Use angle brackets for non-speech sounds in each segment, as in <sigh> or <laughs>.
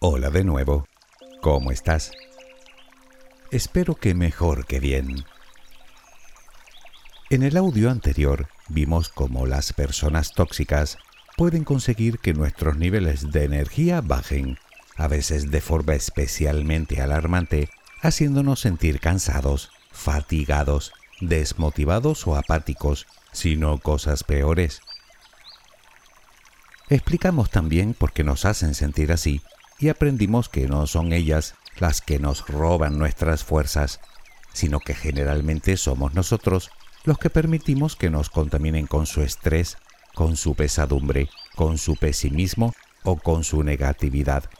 Hola de nuevo. ¿Cómo estás? Espero que mejor que bien. En el audio anterior vimos cómo las personas tóxicas pueden conseguir que nuestros niveles de energía bajen, a veces de forma especialmente alarmante, haciéndonos sentir cansados, fatigados, desmotivados o apáticos, sino cosas peores. Explicamos también por qué nos hacen sentir así y aprendimos que no son ellas las que nos roban nuestras fuerzas, sino que generalmente somos nosotros los que permitimos que nos contaminen con su estrés, con su pesadumbre, con su pesimismo o con su negatividad.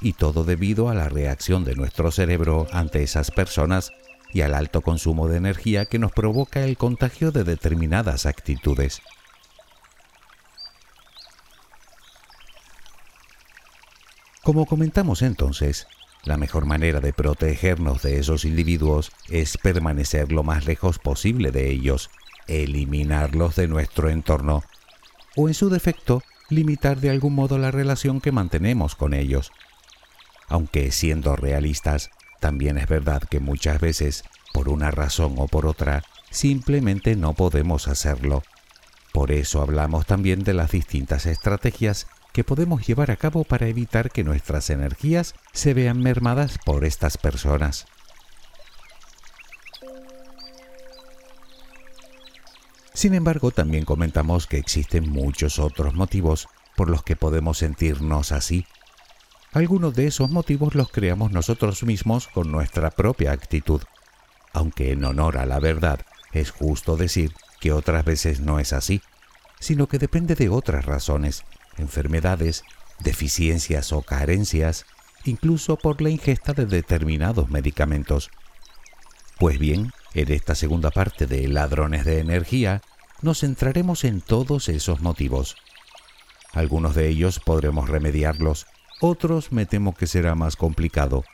Y todo debido a la reacción de nuestro cerebro ante esas personas y al alto consumo de energía que nos provoca el contagio de determinadas actitudes. Como comentamos entonces, la mejor manera de protegernos de esos individuos es permanecer lo más lejos posible de ellos, eliminarlos de nuestro entorno, o en su defecto, limitar de algún modo la relación que mantenemos con ellos. Aunque siendo realistas, también es verdad que muchas veces, por una razón o por otra, simplemente no podemos hacerlo. Por eso hablamos también de las distintas estrategias que podemos llevar a cabo para evitar que nuestras energías se vean mermadas por estas personas. Sin embargo, también comentamos que existen muchos otros motivos por los que podemos sentirnos así. Algunos de esos motivos los creamos nosotros mismos con nuestra propia actitud, aunque en honor a la verdad es justo decir que otras veces no es así, sino que depende de otras razones enfermedades, deficiencias o carencias, incluso por la ingesta de determinados medicamentos. Pues bien, en esta segunda parte de Ladrones de Energía, nos centraremos en todos esos motivos. Algunos de ellos podremos remediarlos, otros me temo que será más complicado.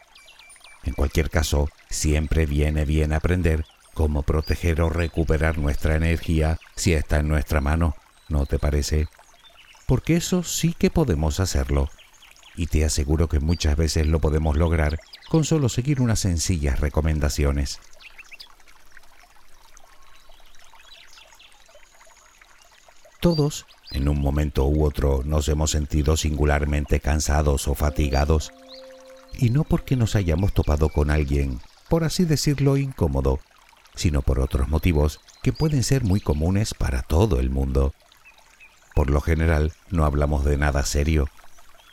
En cualquier caso, siempre viene bien aprender cómo proteger o recuperar nuestra energía si está en nuestra mano, ¿no te parece? Porque eso sí que podemos hacerlo. Y te aseguro que muchas veces lo podemos lograr con solo seguir unas sencillas recomendaciones. Todos, en un momento u otro, nos hemos sentido singularmente cansados o fatigados, y no porque nos hayamos topado con alguien, por así decirlo, incómodo, sino por otros motivos que pueden ser muy comunes para todo el mundo. Por lo general, no hablamos de nada serio.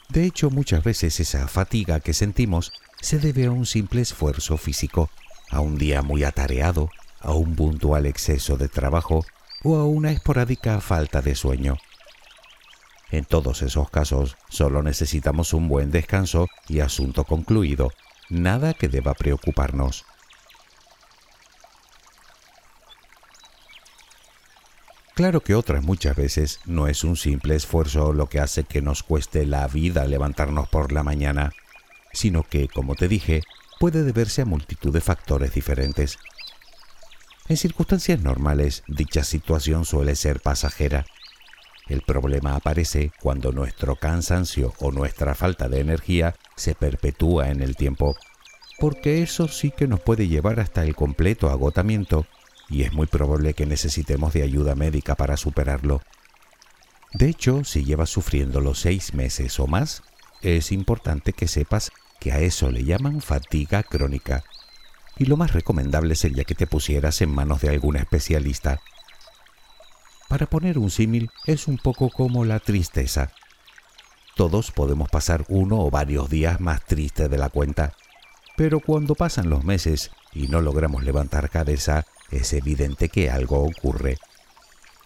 De hecho, muchas veces esa fatiga que sentimos se debe a un simple esfuerzo físico, a un día muy atareado, a un puntual exceso de trabajo o a una esporádica falta de sueño. En todos esos casos, solo necesitamos un buen descanso y asunto concluido, nada que deba preocuparnos. Claro que otras muchas veces no es un simple esfuerzo lo que hace que nos cueste la vida levantarnos por la mañana, sino que, como te dije, puede deberse a multitud de factores diferentes. En circunstancias normales, dicha situación suele ser pasajera. El problema aparece cuando nuestro cansancio o nuestra falta de energía se perpetúa en el tiempo, porque eso sí que nos puede llevar hasta el completo agotamiento y es muy probable que necesitemos de ayuda médica para superarlo. De hecho, si llevas sufriendo los seis meses o más, es importante que sepas que a eso le llaman fatiga crónica. Y lo más recomendable sería que te pusieras en manos de algún especialista. Para poner un símil, es un poco como la tristeza. Todos podemos pasar uno o varios días más tristes de la cuenta, pero cuando pasan los meses y no logramos levantar cabeza, es evidente que algo ocurre.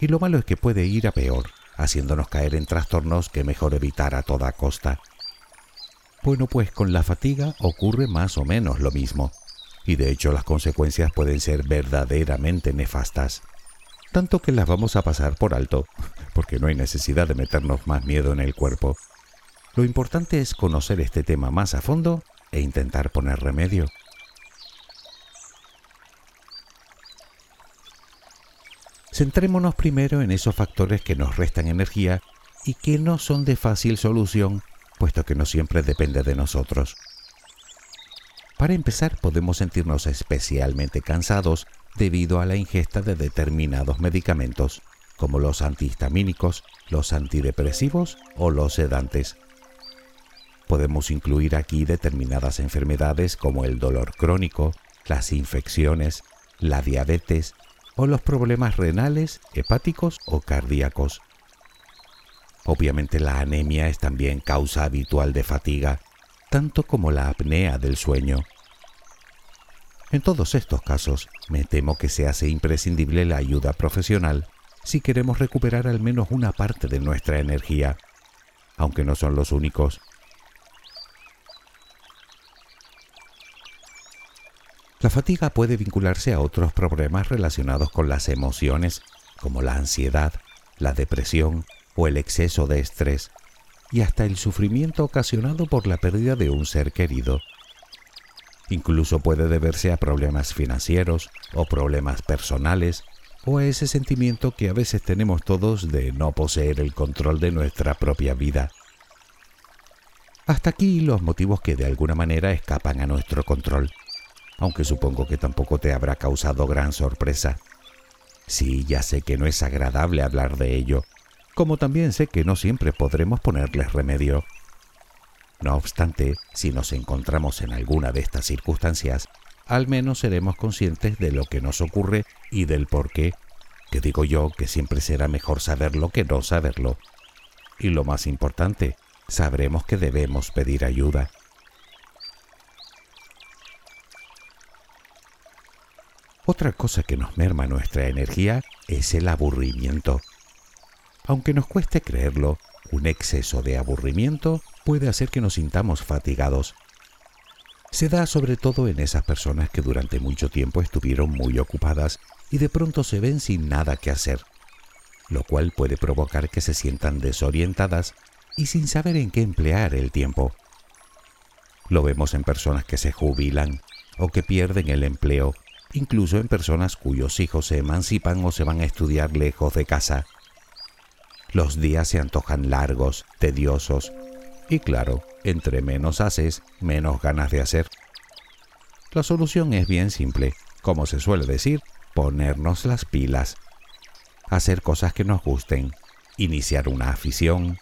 Y lo malo es que puede ir a peor, haciéndonos caer en trastornos que mejor evitar a toda costa. Bueno, pues con la fatiga ocurre más o menos lo mismo, y de hecho las consecuencias pueden ser verdaderamente nefastas, tanto que las vamos a pasar por alto, porque no hay necesidad de meternos más miedo en el cuerpo. Lo importante es conocer este tema más a fondo e intentar poner remedio. Centrémonos primero en esos factores que nos restan energía y que no son de fácil solución, puesto que no siempre depende de nosotros. Para empezar, podemos sentirnos especialmente cansados debido a la ingesta de determinados medicamentos, como los antihistamínicos, los antidepresivos o los sedantes. Podemos incluir aquí determinadas enfermedades como el dolor crónico, las infecciones, la diabetes, o los problemas renales, hepáticos o cardíacos. Obviamente la anemia es también causa habitual de fatiga, tanto como la apnea del sueño. En todos estos casos, me temo que se hace imprescindible la ayuda profesional si queremos recuperar al menos una parte de nuestra energía, aunque no son los únicos. La fatiga puede vincularse a otros problemas relacionados con las emociones, como la ansiedad, la depresión o el exceso de estrés, y hasta el sufrimiento ocasionado por la pérdida de un ser querido. Incluso puede deberse a problemas financieros o problemas personales o a ese sentimiento que a veces tenemos todos de no poseer el control de nuestra propia vida. Hasta aquí los motivos que de alguna manera escapan a nuestro control aunque supongo que tampoco te habrá causado gran sorpresa. Sí, ya sé que no es agradable hablar de ello, como también sé que no siempre podremos ponerles remedio. No obstante, si nos encontramos en alguna de estas circunstancias, al menos seremos conscientes de lo que nos ocurre y del por qué, que digo yo que siempre será mejor saberlo que no saberlo. Y lo más importante, sabremos que debemos pedir ayuda. Otra cosa que nos merma nuestra energía es el aburrimiento. Aunque nos cueste creerlo, un exceso de aburrimiento puede hacer que nos sintamos fatigados. Se da sobre todo en esas personas que durante mucho tiempo estuvieron muy ocupadas y de pronto se ven sin nada que hacer, lo cual puede provocar que se sientan desorientadas y sin saber en qué emplear el tiempo. Lo vemos en personas que se jubilan o que pierden el empleo incluso en personas cuyos hijos se emancipan o se van a estudiar lejos de casa. Los días se antojan largos, tediosos, y claro, entre menos haces, menos ganas de hacer. La solución es bien simple, como se suele decir, ponernos las pilas, hacer cosas que nos gusten, iniciar una afición,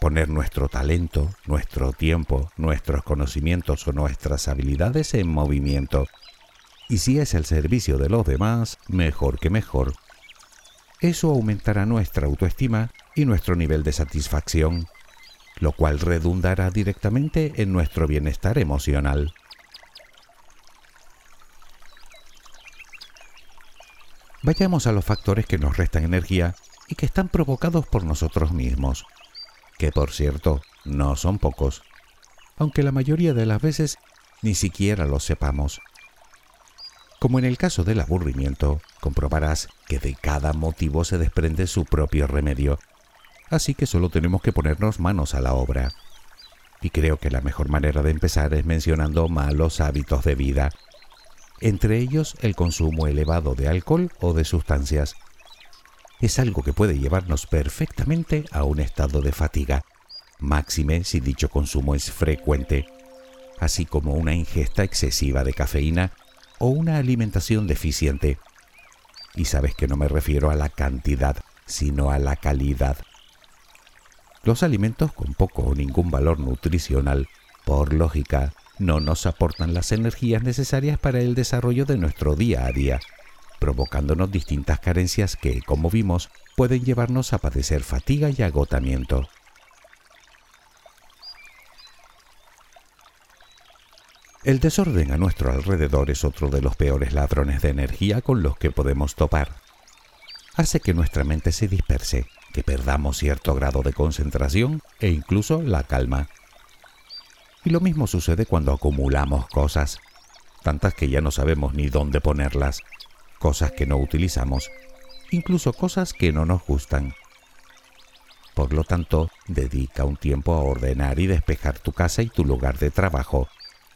poner nuestro talento, nuestro tiempo, nuestros conocimientos o nuestras habilidades en movimiento y si es el servicio de los demás, mejor que mejor. Eso aumentará nuestra autoestima y nuestro nivel de satisfacción, lo cual redundará directamente en nuestro bienestar emocional. Vayamos a los factores que nos restan energía y que están provocados por nosotros mismos, que por cierto no son pocos, aunque la mayoría de las veces ni siquiera lo sepamos. Como en el caso del aburrimiento, comprobarás que de cada motivo se desprende su propio remedio, así que solo tenemos que ponernos manos a la obra. Y creo que la mejor manera de empezar es mencionando malos hábitos de vida, entre ellos el consumo elevado de alcohol o de sustancias. Es algo que puede llevarnos perfectamente a un estado de fatiga, máxime si dicho consumo es frecuente, así como una ingesta excesiva de cafeína o una alimentación deficiente. y sabes que no me refiero a la cantidad, sino a la calidad. Los alimentos con poco o ningún valor nutricional, por lógica, no nos aportan las energías necesarias para el desarrollo de nuestro día a día, provocándonos distintas carencias que, como vimos, pueden llevarnos a padecer fatiga y agotamiento. El desorden a nuestro alrededor es otro de los peores ladrones de energía con los que podemos topar. Hace que nuestra mente se disperse, que perdamos cierto grado de concentración e incluso la calma. Y lo mismo sucede cuando acumulamos cosas, tantas que ya no sabemos ni dónde ponerlas, cosas que no utilizamos, incluso cosas que no nos gustan. Por lo tanto, dedica un tiempo a ordenar y despejar tu casa y tu lugar de trabajo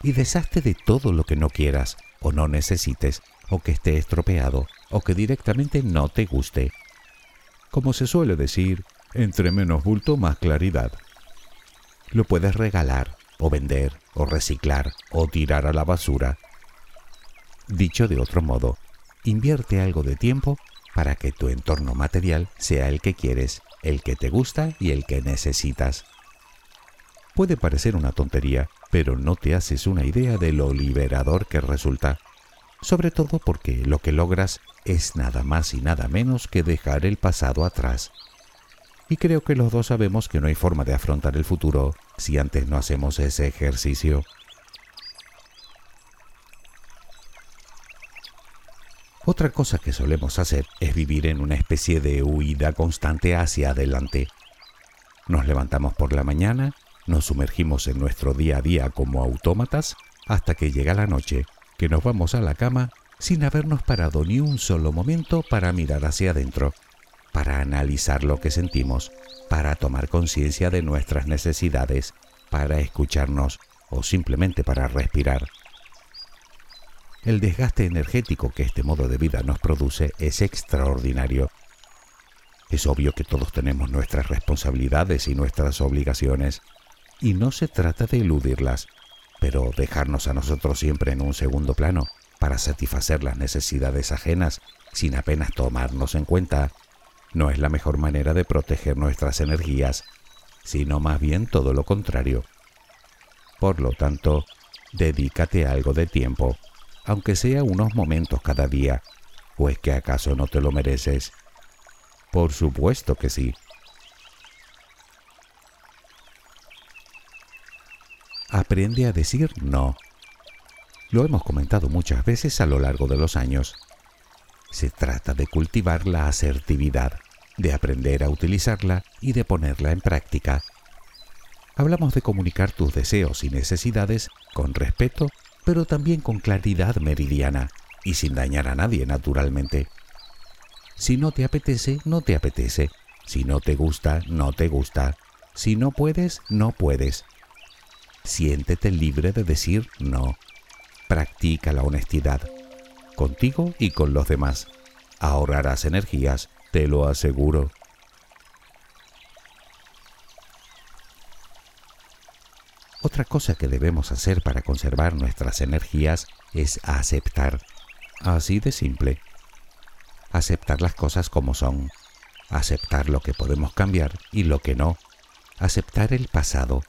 y deshazte de todo lo que no quieras o no necesites o que esté estropeado o que directamente no te guste. Como se suele decir, entre menos bulto más claridad. Lo puedes regalar o vender o reciclar o tirar a la basura. Dicho de otro modo, invierte algo de tiempo para que tu entorno material sea el que quieres, el que te gusta y el que necesitas. Puede parecer una tontería, pero no te haces una idea de lo liberador que resulta, sobre todo porque lo que logras es nada más y nada menos que dejar el pasado atrás. Y creo que los dos sabemos que no hay forma de afrontar el futuro si antes no hacemos ese ejercicio. Otra cosa que solemos hacer es vivir en una especie de huida constante hacia adelante. Nos levantamos por la mañana nos sumergimos en nuestro día a día como autómatas hasta que llega la noche, que nos vamos a la cama sin habernos parado ni un solo momento para mirar hacia adentro, para analizar lo que sentimos, para tomar conciencia de nuestras necesidades, para escucharnos o simplemente para respirar. El desgaste energético que este modo de vida nos produce es extraordinario. Es obvio que todos tenemos nuestras responsabilidades y nuestras obligaciones, y no se trata de eludirlas, pero dejarnos a nosotros siempre en un segundo plano para satisfacer las necesidades ajenas sin apenas tomarnos en cuenta, no es la mejor manera de proteger nuestras energías, sino más bien todo lo contrario. Por lo tanto, dedícate algo de tiempo, aunque sea unos momentos cada día, ¿o es que acaso no te lo mereces? Por supuesto que sí. Aprende a decir no. Lo hemos comentado muchas veces a lo largo de los años. Se trata de cultivar la asertividad, de aprender a utilizarla y de ponerla en práctica. Hablamos de comunicar tus deseos y necesidades con respeto, pero también con claridad meridiana y sin dañar a nadie naturalmente. Si no te apetece, no te apetece. Si no te gusta, no te gusta. Si no puedes, no puedes siéntete libre de decir no. Practica la honestidad, contigo y con los demás. Ahorrarás energías, te lo aseguro. Otra cosa que debemos hacer para conservar nuestras energías es aceptar. Así de simple. Aceptar las cosas como son. Aceptar lo que podemos cambiar y lo que no. Aceptar el pasado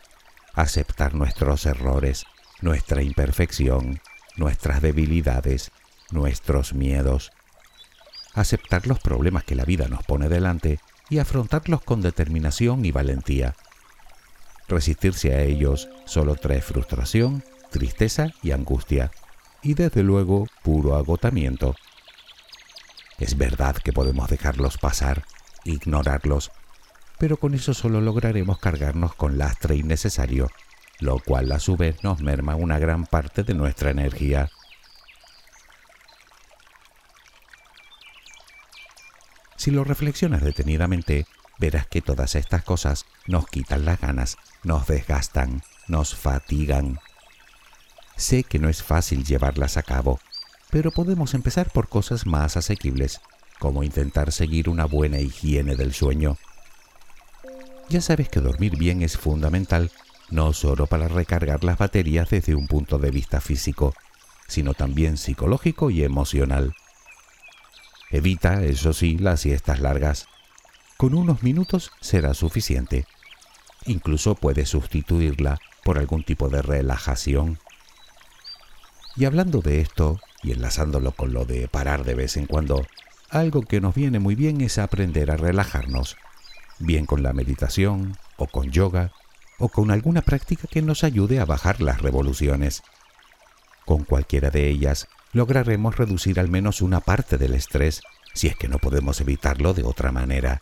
aceptar nuestros errores, nuestra imperfección, nuestras debilidades, nuestros miedos, aceptar los problemas que la vida nos pone delante y afrontarlos con determinación y valentía. Resistirse a ellos solo trae frustración, tristeza y angustia, y desde luego puro agotamiento. Es verdad que podemos dejarlos pasar, ignorarlos pero con eso solo lograremos cargarnos con lastre innecesario, lo cual a su vez nos merma una gran parte de nuestra energía. Si lo reflexionas detenidamente, verás que todas estas cosas nos quitan las ganas, nos desgastan, nos fatigan. Sé que no es fácil llevarlas a cabo, pero podemos empezar por cosas más asequibles, como intentar seguir una buena higiene del sueño, ya sabes que dormir bien es fundamental, no solo para recargar las baterías desde un punto de vista físico, sino también psicológico y emocional. Evita, eso sí, las siestas largas. Con unos minutos será suficiente. Incluso puedes sustituirla por algún tipo de relajación. Y hablando de esto, y enlazándolo con lo de parar de vez en cuando, algo que nos viene muy bien es aprender a relajarnos, bien con la meditación, o con yoga, o con alguna práctica que nos ayude a bajar las revoluciones. Con cualquiera de ellas lograremos reducir al menos una parte del estrés, si es que no podemos evitarlo de otra manera.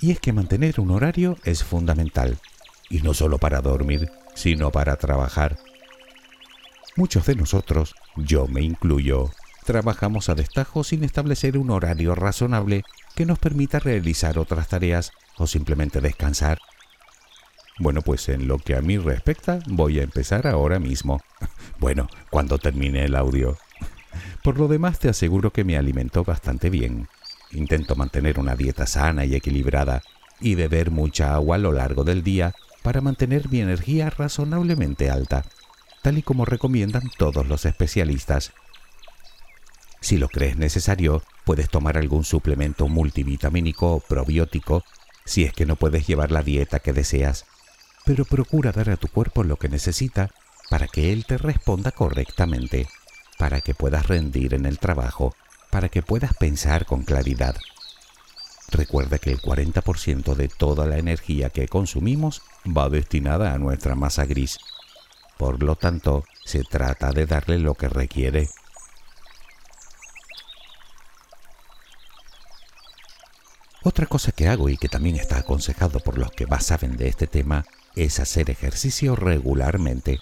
Y es que mantener un horario es fundamental, y no solo para dormir, sino para trabajar. Muchos de nosotros, yo me incluyo, trabajamos a destajo sin establecer un horario razonable que nos permita realizar otras tareas o simplemente descansar. Bueno, pues en lo que a mí respecta, voy a empezar ahora mismo. <laughs> Bueno, cuando termine el audio. Por lo demás, te aseguro que me alimento bastante bien. Intento mantener una dieta sana y equilibrada y beber mucha agua a lo largo del día para mantener mi energía razonablemente alta, tal y como recomiendan todos los especialistas. Si lo crees necesario, puedes tomar algún suplemento multivitamínico o probiótico si es que no puedes llevar la dieta que deseas, pero procura dar a tu cuerpo lo que necesita para que él te responda correctamente, para que puedas rendir en el trabajo para que puedas pensar con claridad. Recuerda que el 40% de toda la energía que consumimos va destinada a nuestra masa gris. Por lo tanto, se trata de darle lo que requiere. Otra cosa que hago y que también está aconsejado por los que más saben de este tema es hacer ejercicio regularmente.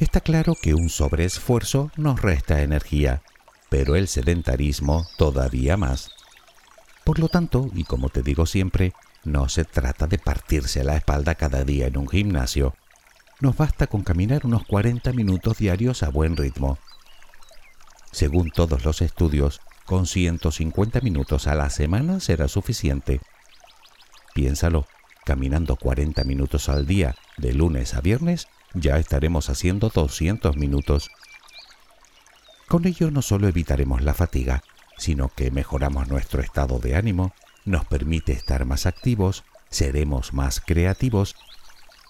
Está claro que un sobreesfuerzo nos resta energía pero el sedentarismo todavía más. Por lo tanto, y como te digo siempre, no se trata de partirse la espalda cada día en un gimnasio. Nos basta con caminar unos 40 minutos diarios a buen ritmo. Según todos los estudios, con 150 minutos a la semana será suficiente. Piénsalo, caminando 40 minutos al día, de lunes a viernes, ya estaremos haciendo 200 minutos con ello no solo evitaremos la fatiga, sino que mejoramos nuestro estado de ánimo, nos permite estar más activos, seremos más creativos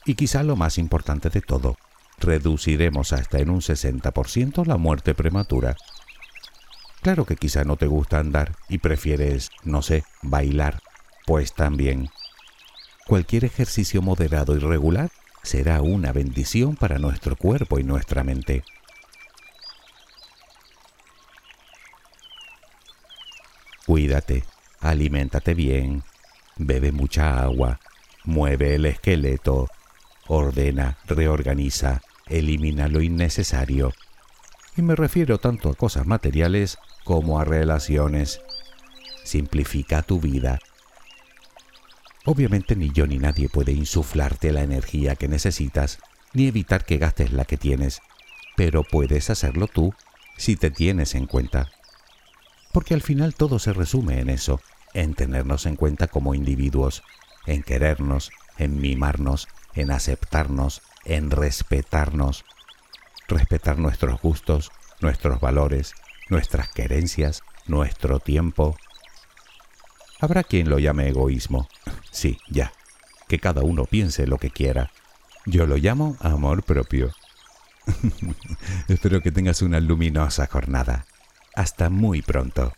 y quizá lo más importante de todo, reduciremos hasta en un 60% la muerte prematura. Claro que quizá no te gusta andar y prefieres, no sé, bailar, pues también. Cualquier ejercicio moderado y regular será una bendición para nuestro cuerpo y nuestra mente. Cuídate, aliméntate bien, bebe mucha agua, mueve el esqueleto, ordena, reorganiza, elimina lo innecesario. Y me refiero tanto a cosas materiales como a relaciones. Simplifica tu vida. Obviamente ni yo ni nadie puede insuflarte la energía que necesitas, ni evitar que gastes la que tienes, pero puedes hacerlo tú si te tienes en cuenta porque al final todo se resume en eso, en tenernos en cuenta como individuos, en querernos, en mimarnos, en aceptarnos, en respetarnos, respetar nuestros gustos, nuestros valores, nuestras querencias, nuestro tiempo. Habrá quien lo llame egoísmo. <laughs> Sí, ya. Que cada uno piense lo que quiera. Yo lo llamo amor propio. <laughs> Espero que tengas una luminosa jornada. Hasta muy pronto.